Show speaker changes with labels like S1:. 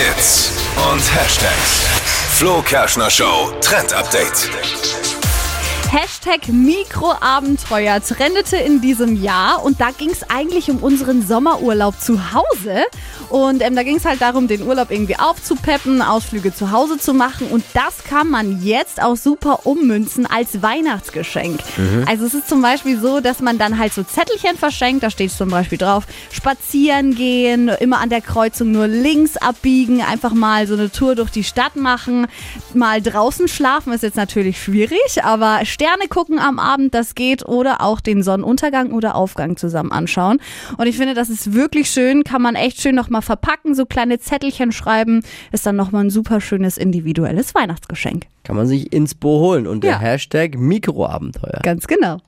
S1: Hits und Hashtags. Flo Kerschner Show Trend Update.
S2: Hashtag Mikroabenteuer trendete in diesem Jahr und da ging es eigentlich um unseren Sommerurlaub zu Hause. Und ähm, da ging es halt darum, den Urlaub irgendwie aufzupeppen, Ausflüge zu Hause zu machen. Und das kann man jetzt auch super ummünzen als Weihnachtsgeschenk. Also es ist zum Beispiel so, dass man dann halt so Zettelchen verschenkt. Da steht zum Beispiel drauf, spazieren gehen, immer an der Kreuzung nur links abbiegen, einfach mal so eine Tour durch die Stadt machen, mal draußen schlafen ist jetzt natürlich schwierig, aber Sterne gucken am Abend, das geht oder auch den Sonnenuntergang oder Aufgang zusammen anschauen. Und ich finde, das ist wirklich schön, kann man echt schön nochmal verpacken, so kleine Zettelchen schreiben, ist dann nochmal ein super schönes individuelles Weihnachtsgeschenk.
S3: Kann man sich ins Bo holen unter
S2: Ja.
S3: Hashtag Mikroabenteuer.
S2: Ganz genau.